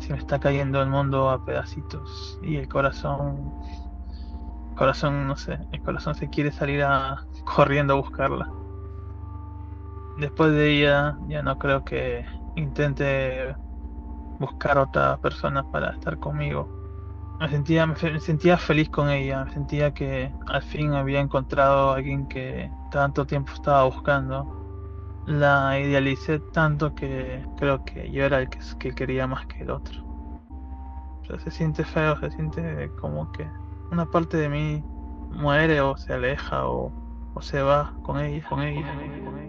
se me está cayendo el mundo a pedacitos y el corazón, corazón, no sé, el corazón se quiere salir a corriendo a buscarla. Después de ella ya no creo que intente buscar otra persona para estar conmigo. Me sentía, me sentía feliz con ella, me sentía que al fin había encontrado a alguien que tanto tiempo estaba buscando. La idealicé tanto que creo que yo era el que, que quería más que el otro. se siente feo, se siente como que una parte de mí muere o se aleja o, o se va con ella, con ella, con ella.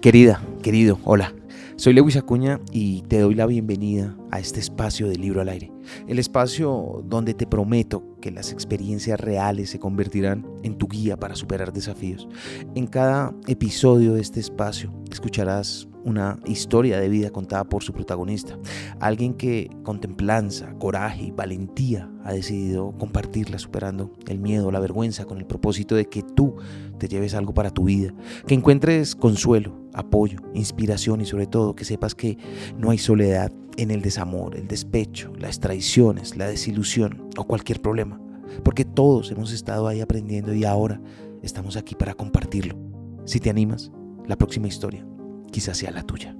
Querida, querido, hola. Soy Lewis Acuña y te doy la bienvenida a este espacio de Libro al Aire, el espacio donde te prometo que las experiencias reales se convertirán en tu guía para superar desafíos. En cada episodio de este espacio escucharás una historia de vida contada por su protagonista, alguien que con templanza, coraje y valentía ha decidido compartirla superando el miedo, la vergüenza con el propósito de que tú te lleves algo para tu vida, que encuentres consuelo, apoyo, inspiración y sobre todo que sepas que no hay soledad en el desamor, el despecho, las traiciones, la desilusión o cualquier problema, porque todos hemos estado ahí aprendiendo y ahora estamos aquí para compartirlo. Si te animas, la próxima historia quizás sea la tuya.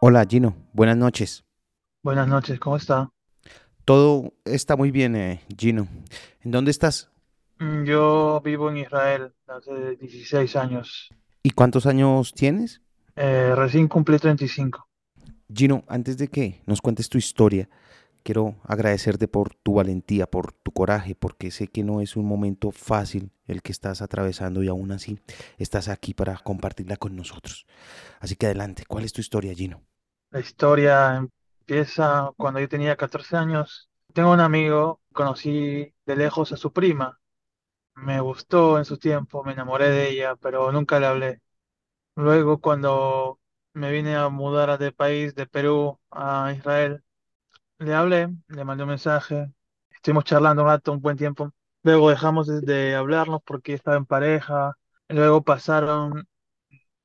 Hola Gino, buenas noches. Buenas noches, ¿cómo está? Todo está muy bien, eh, Gino. ¿En dónde estás? Mm, yo vivo en Israel hace 16 años. ¿Y cuántos años tienes? Eh, recién cumplí 35. Gino, antes de que nos cuentes tu historia, quiero agradecerte por tu valentía, por tu coraje, porque sé que no es un momento fácil el que estás atravesando y aún así estás aquí para compartirla con nosotros. Así que adelante, ¿cuál es tu historia, Gino? La historia empieza cuando yo tenía 14 años. Tengo un amigo, conocí de lejos a su prima. Me gustó en su tiempo, me enamoré de ella, pero nunca le hablé. Luego, cuando me vine a mudar de país, de Perú a Israel, le hablé, le mandé un mensaje, estuvimos charlando un rato, un buen tiempo. Luego dejamos de, hablarnos porque estaba en pareja. Luego pasaron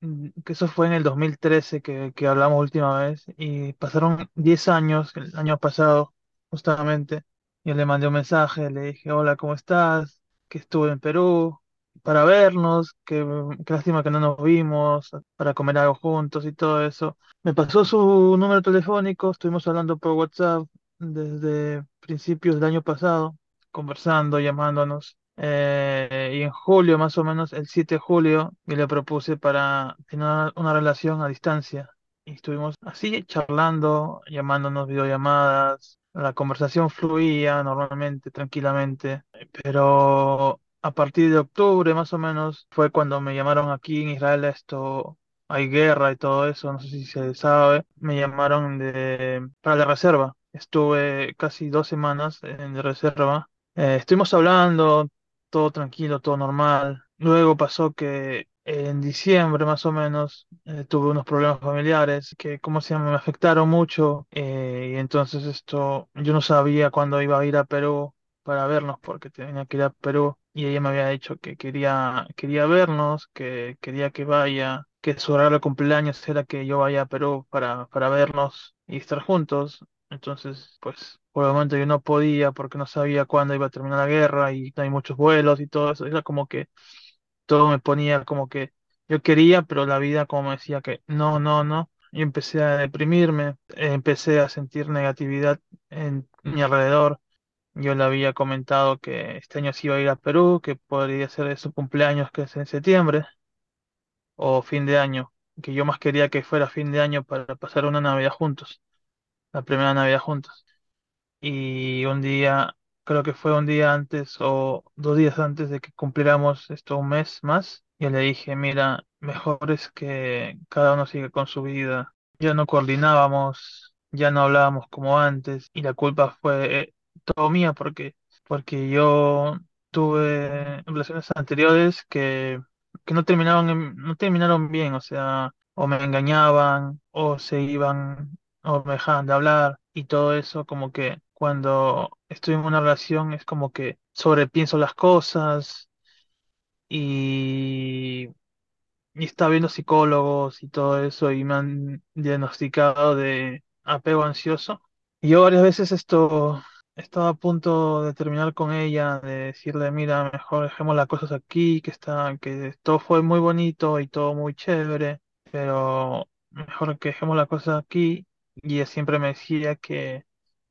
Mm, que eso fue en el 2013 que, que hablamos última vez y pasaron 10 años, el año pasado justamente, y le mandé un mensaje, le dije, hola, ¿cómo estás? Que estuve en Perú para vernos, que, qué lástima que no nos vimos, para comer algo juntos y todo eso. Me pasó su número telefónico, estuvimos hablando por WhatsApp desde principios del año pasado, conversando, llamándonos. Eh, y en julio, más o menos, el 7 de julio, y le propuse para tener una, relación a distancia. Y estuvimos así charlando, llamándonos videollamadas. La conversación fluía normalmente, tranquilamente. Pero a partir de octubre, más o menos, fue cuando me llamaron aquí en Israel esto. Hay guerra y todo eso, no sé si se sabe. Me llamaron de, para la reserva. Estuve casi dos semanas en reserva. Eh, estuvimos hablando, todo tranquilo, todo normal. Luego pasó que en diciembre más o menos eh, tuve unos problemas familiares que, ¿cómo se llama?, me afectaron mucho eh, y entonces esto, yo no sabía cuándo iba a ir a Perú para vernos porque tenía que ir a Perú y ella me había dicho que quería, quería vernos, que quería que vaya, que su horario de cumpleaños era que yo vaya a Perú para, para vernos y estar juntos. Entonces, pues por el momento yo no podía porque no sabía cuándo iba a terminar la guerra y hay muchos vuelos y todo eso. Era como que todo me ponía como que yo quería, pero la vida como me decía que no, no, no. Y empecé a deprimirme, empecé a sentir negatividad en mi alrededor. Yo le había comentado que este año sí iba a ir a Perú, que podría ser su cumpleaños, que es en septiembre, o fin de año, que yo más quería que fuera fin de año para pasar una Navidad juntos, la primera Navidad juntos y un día, creo que fue un día antes o dos días antes de que cumpliéramos esto un mes más, yo le dije, mira, mejor es que cada uno siga con su vida. Ya no coordinábamos, ya no hablábamos como antes y la culpa fue todo mía porque, porque yo tuve relaciones anteriores que, que no terminaban, no terminaron bien, o sea, o me engañaban o se iban o me dejaban de hablar y todo eso como que cuando estoy en una relación es como que sobrepienso las cosas y, y estaba viendo psicólogos y todo eso y me han diagnosticado de apego ansioso. Y yo varias veces esto estaba a punto de terminar con ella, de decirle, mira, mejor dejemos las cosas aquí, que está, que todo fue muy bonito y todo muy chévere, pero mejor que dejemos las cosas aquí. Y ella siempre me decía que,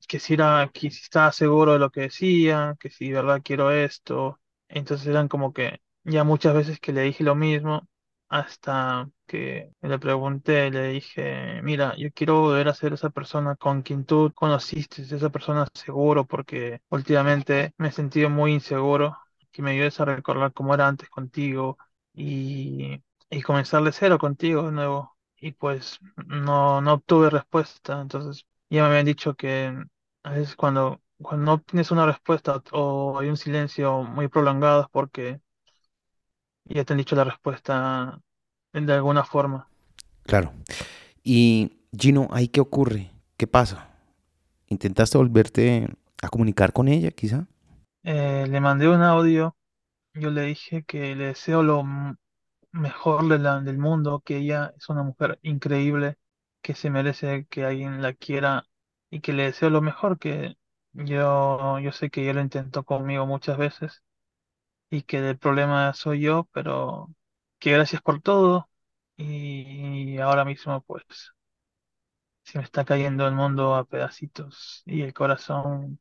que si era, que si estaba seguro de lo que decía, que si de verdad quiero esto. Entonces eran como que ya muchas veces que le dije lo mismo hasta que le pregunté, le dije, mira, yo quiero volver a ser esa persona con quien tú conociste, esa persona seguro, porque últimamente me he sentido muy inseguro, que me ayudes a recordar cómo era antes contigo y, y comenzar de cero contigo de nuevo. Y pues no, no obtuve respuesta, entonces ya me habían dicho que a veces cuando, cuando no tienes una respuesta o hay un silencio muy prolongado es porque ya te han dicho la respuesta de alguna forma. Claro. Y Gino, ¿ahí qué ocurre? ¿Qué pasa? ¿Intentaste volverte a comunicar con ella, quizá? Eh, le mandé un audio, yo le dije que le deseo lo mejor de la- del mundo, que ella es una mujer increíble, que se merece que alguien la quiera y que le deseo lo mejor, que yo, yo sé que ella lo intentó conmigo muchas veces y que el problema soy yo, pero que gracias por todo y ahora mismo pues se me está cayendo el mundo a pedacitos y el corazón,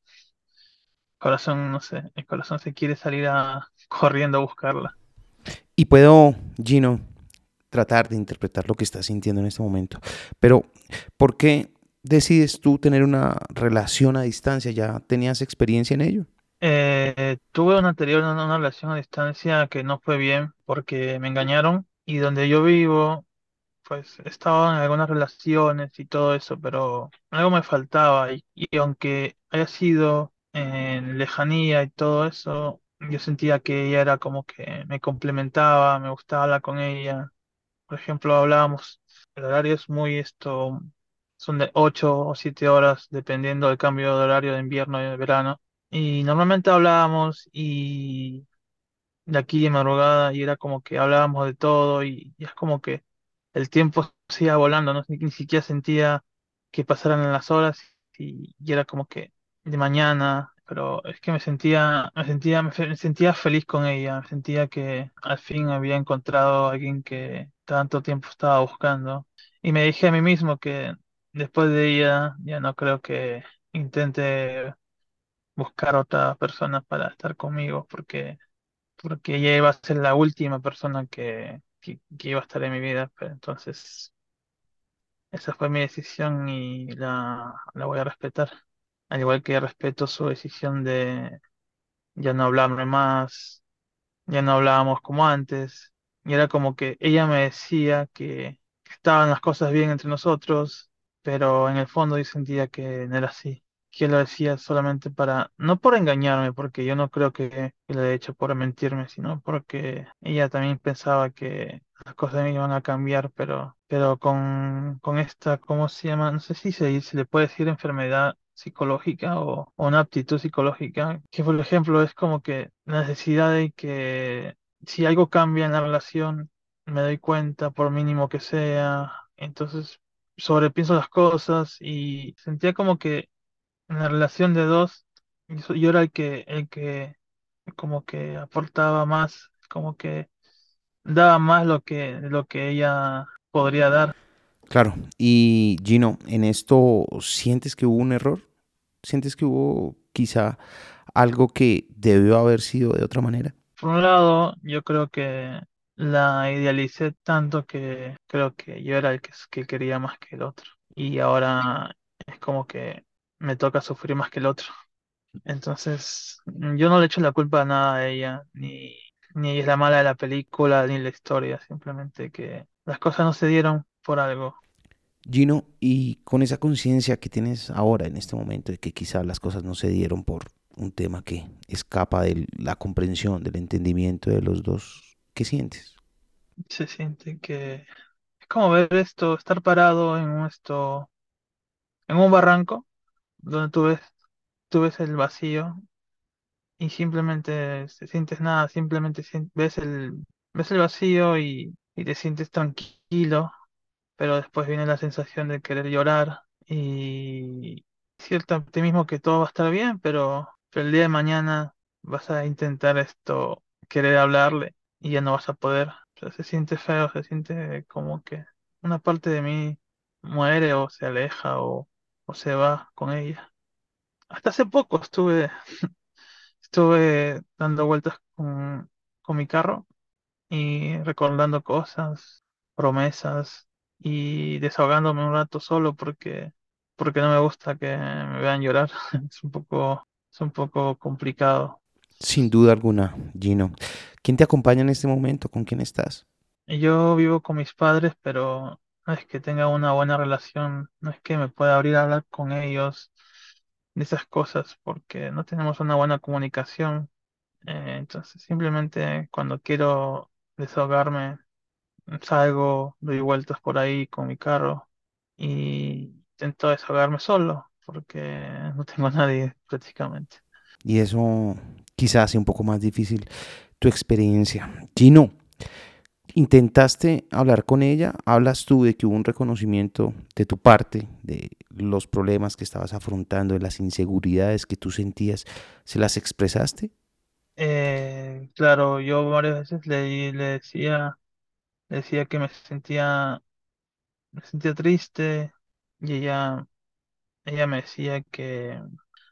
corazón, no sé, el corazón se quiere salir a corriendo a buscarla. Y puedo, Gino, tratar de interpretar lo que estás sintiendo en este momento. Pero, ¿por qué decides tú tener una relación a distancia? ¿Ya tenías experiencia en ello? Eh, tuve una anterior, una, relación a distancia que no fue bien porque me engañaron y donde yo vivo, pues estaba en algunas relaciones y todo eso, pero algo me faltaba y, y aunque haya sido en lejanía y todo eso, yo sentía que ella era como que me complementaba, me gustaba hablar con ella. Por ejemplo, hablábamos, el horario es muy esto, son de 8 o 7 horas dependiendo del cambio de horario de invierno y de verano. Y normalmente hablábamos y de aquí de madrugada y era como que hablábamos de todo y, es como que el tiempo se iba volando, ¿no? Ni, ni siquiera sentía que pasaran las horas y, era como que de mañana, pero es que me sentía, me sentía, me, me sentía feliz con ella, me sentía que al fin había encontrado a alguien que tanto tiempo estaba buscando y me dije a mí mismo que después de ella ya no creo que intente buscar otra persona para estar conmigo porque porque ella iba a ser la última persona que, que, iba a estar en mi vida, pero entonces esa fue mi decisión y la, la voy a respetar. Al igual que respeto su decisión de ya no hablarme más, ya no hablábamos como antes, y era como que ella me decía que estaban las cosas bien entre nosotros, pero en el fondo yo sentía que no era así, que lo decía solamente para, no por engañarme, porque yo no creo que, lo haya hecho por mentirme, sino porque ella también pensaba que las cosas me iban a cambiar, pero, pero con, con esta, ¿cómo se llama? No sé si se, se le puede decir enfermedad psicológica o, o una aptitud psicológica, que por ejemplo es como que la necesidad de que si algo cambia en la relación, me doy cuenta, por mínimo que sea, entonces sobrepienso las cosas y sentía como que en la relación de dos, yo, yo era el que, el que como que aportaba más, como que daba más lo que, lo que ella podría dar. Claro. Y Gino, ¿en esto sientes que hubo un error? ¿Sientes que hubo quizá algo que debió haber sido de otra manera? Por un lado, yo creo que la idealicé tanto que creo que yo era el que, que quería más que el otro. Y ahora es como que me toca sufrir más que el otro. Entonces, yo no le echo la culpa a nada a ella, ni, ni ella es la mala de la película, ni la historia, simplemente que las cosas no se dieron por algo. Gino, y con esa conciencia que tienes ahora en este momento de que quizá las cosas no se dieron por un tema que escapa de la comprensión, del entendimiento de los dos, ¿qué sientes? Se siente que es como ver esto, estar parado en esto, en un barranco, donde tú ves, tú ves el vacío y simplemente se sientes nada, simplemente ves el, ves el vacío y, y te sientes tranquilo, pero después viene la sensación de querer llorar y cierto optimismo que todo va a estar bien, pero, pero el día de mañana vas a intentar esto, querer hablarle y ya no vas a poder. O sea, se siente feo, se siente como que una parte de mí muere o se aleja o, o se va con ella. Hasta hace poco estuve Estuve dando vueltas con, con mi carro y recordando cosas, promesas y desahogándome un rato solo porque, porque no me gusta que me vean llorar. Es un poco, es un poco complicado. Sin duda alguna, Gino. ¿Quién te acompaña en este momento? ¿Con quién estás? Yo vivo con mis padres, pero no es que tenga una buena relación, no es que me pueda abrir a hablar con ellos de esas cosas porque no tenemos una buena comunicación. Eh, entonces, simplemente cuando quiero desahogarme, salgo, doy vueltas por ahí con mi carro y intento desahogarme solo, porque no tengo a nadie prácticamente. Y eso quizás hace un poco más difícil tu experiencia. Gino, ¿intentaste hablar con ella? ¿Hablas tú de que hubo un reconocimiento de tu parte, de los problemas que estabas afrontando, de las inseguridades que tú sentías? ¿Se las expresaste? Eh, claro, yo varias veces le, le decía, decía que me sentía, me sentía triste y ella, ella me decía que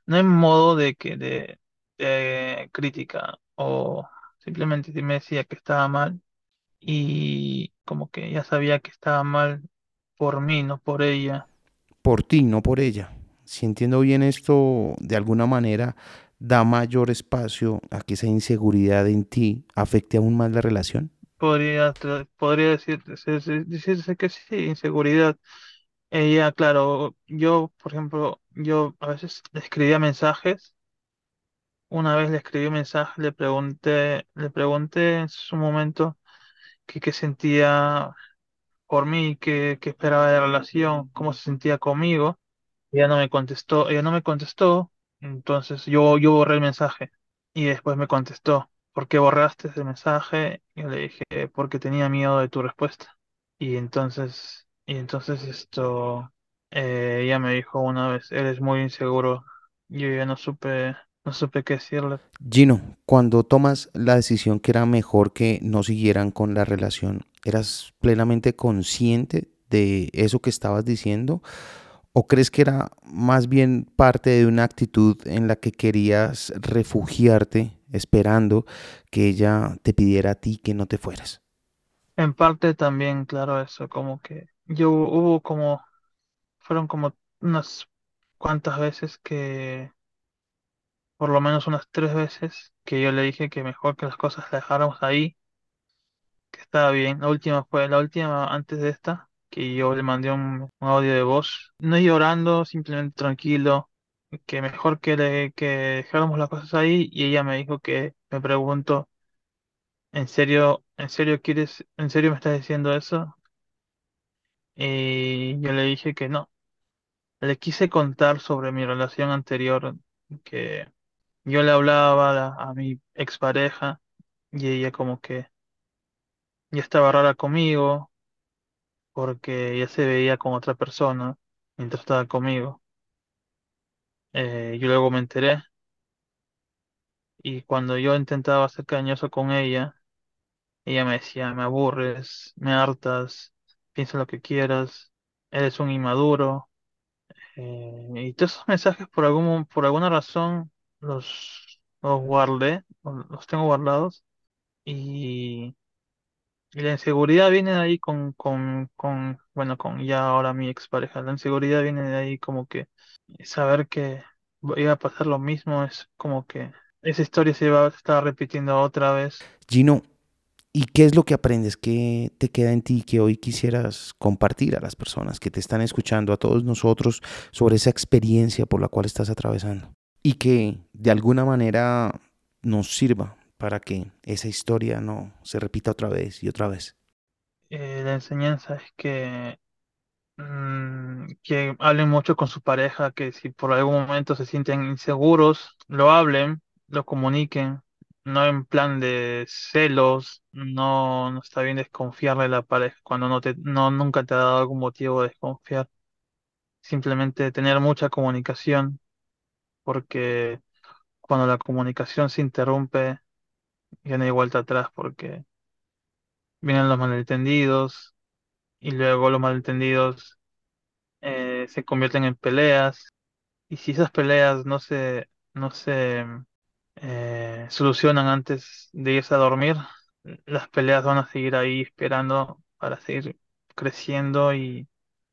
no en modo de que de, de crítica o simplemente me decía que estaba mal y como que ya sabía que estaba mal por mí, no por ella. Por ti, no por ella. Si entiendo bien esto, de alguna manera da mayor espacio a que esa inseguridad en ti afecte aún más la relación. Podría, podría decir, decirse, decirse que sí, inseguridad. Ella, claro, yo, por ejemplo, yo a veces le escribía mensajes. Una vez le escribí un mensaje, le pregunté, le pregunté en su momento qué, qué sentía por mí, qué, qué esperaba de la relación, cómo se sentía conmigo. Ella no me contestó, ella no me contestó, entonces yo, yo borré el mensaje y después me contestó, ¿por qué borraste ese mensaje? Yo le dije, porque tenía miedo de tu respuesta. Y entonces, y entonces esto, eh, ella me dijo una vez, eres muy inseguro. Yo ya no supe, no supe qué decirle. Gino, cuando tomas la decisión que era mejor que no siguieran con la relación, ¿eras plenamente consciente de eso que estabas diciendo? ¿O crees que era más bien parte de una actitud en la que querías refugiarte esperando que ella te pidiera a ti que no te fueras? En parte también, claro, eso, como que yo hubo como, fueron como unas cuantas veces que por lo menos unas tres veces que yo le dije que mejor que las cosas las dejáramos ahí, que estaba bien. La última fue la última antes de esta, que yo le mandé un, audio de voz, no llorando, simplemente tranquilo, que mejor que, le, que dejáramos las cosas ahí y ella me dijo que me preguntó, ¿en serio, en serio quieres, en serio me estás diciendo eso? Y yo le dije que no. Le quise contar sobre mi relación anterior, que yo le hablaba a, a mi expareja y ella como que ya estaba rara conmigo porque ya se veía con otra persona mientras estaba conmigo. Eh, yo luego me enteré y cuando yo intentaba ser cariñoso con ella, ella me decía, me aburres, me hartas, piensa lo que quieras, eres un inmaduro. Eh, y todos esos mensajes por algún, por alguna razón los, los guardé, los tengo guardados y Y la inseguridad viene de ahí con, con, con, bueno, con ya ahora mi expareja. La inseguridad viene de ahí como que saber que iba a pasar lo mismo es como que esa historia se va a estar repitiendo otra vez. Gino, ¿y qué es lo que aprendes? ¿Qué te queda en ti que hoy quisieras compartir a las personas que te están escuchando, a todos nosotros, sobre esa experiencia por la cual estás atravesando? Y que de alguna manera nos sirva para que esa historia no se repita otra vez y otra vez. Eh, la enseñanza es que, mm, que hablen mucho con su pareja, que si por algún momento se sienten inseguros, lo hablen, lo comuniquen, no en plan de celos, no, no está bien desconfiarle de la pareja cuando no te, no, nunca te ha dado algún motivo de desconfiar. Simplemente tener mucha comunicación, porque cuando la comunicación se interrumpe, ya no hay vuelta atrás, porque vienen los malentendidos y luego los malentendidos eh, se convierten en peleas y si esas peleas no se, no se eh, solucionan antes de irse a dormir, las peleas van a seguir ahí esperando para seguir creciendo y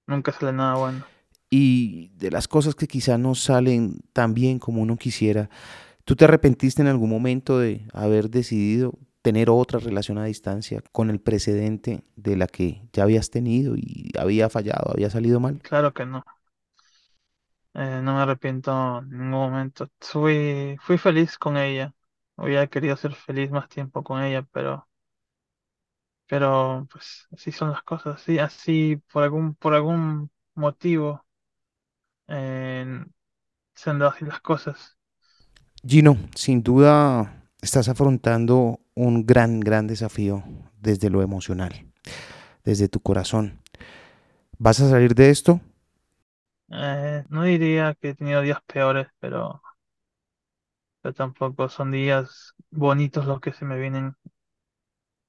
nunca sale nada bueno. Y de las cosas que quizá no salen tan bien como uno quisiera, ¿tú te arrepentiste en algún momento de haber decidido tener otra relación a distancia con el precedente de la que ya habías tenido y había fallado, había salido mal? Claro que no. Eh, no me arrepiento en ningún momento. Fui, feliz con ella. Hubiera querido ser feliz más tiempo con ella, pero, pero pues así son las cosas. Así, así por algún, por algún motivo eh, se han dado así las cosas. Gino, sin duda estás afrontando un gran, gran desafío desde lo emocional, desde tu corazón. ¿Vas a salir de esto? Eh, no diría que he tenido días peores, pero, pero tampoco son días bonitos los que se me vienen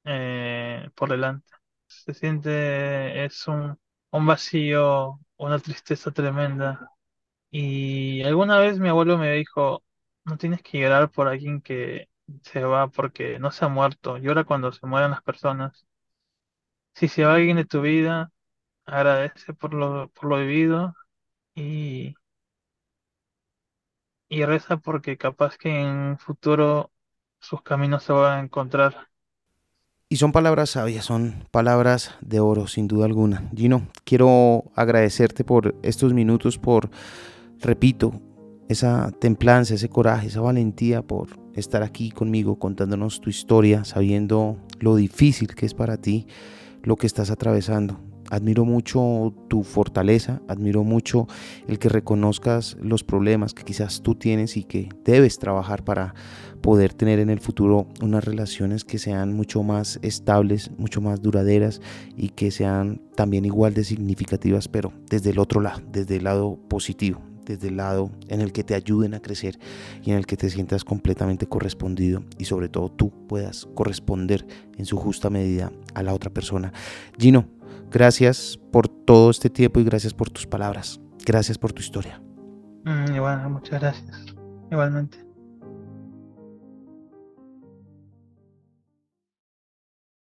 eh, por delante. Se siente, es un, un vacío, una tristeza tremenda. Y alguna vez mi abuelo me dijo, no tienes que llorar por alguien que se va porque no se ha muerto, llora cuando se mueran las personas. Si se va alguien de tu vida, agradece por lo, por lo vivido y, y reza porque capaz que en un futuro sus caminos se van a encontrar. Y son palabras sabias, son palabras de oro, sin duda alguna. Gino, quiero agradecerte por estos minutos, por, repito, esa templanza, ese coraje, esa valentía por estar aquí conmigo contándonos tu historia, sabiendo lo difícil que es para ti lo que estás atravesando. Admiro mucho tu fortaleza, admiro mucho el que reconozcas los problemas que quizás tú tienes y que debes trabajar para poder tener en el futuro unas relaciones que sean mucho más estables, mucho más duraderas y que sean también igual de significativas, pero desde el otro lado, desde el lado positivo, desde el lado en el que te ayuden a crecer y en el que te sientas completamente correspondido y sobre todo tú puedas corresponder en su justa medida a la otra persona. Gino, gracias por todo este tiempo y gracias por tus palabras. Gracias por tu historia. Mm, igual, muchas gracias. Igualmente.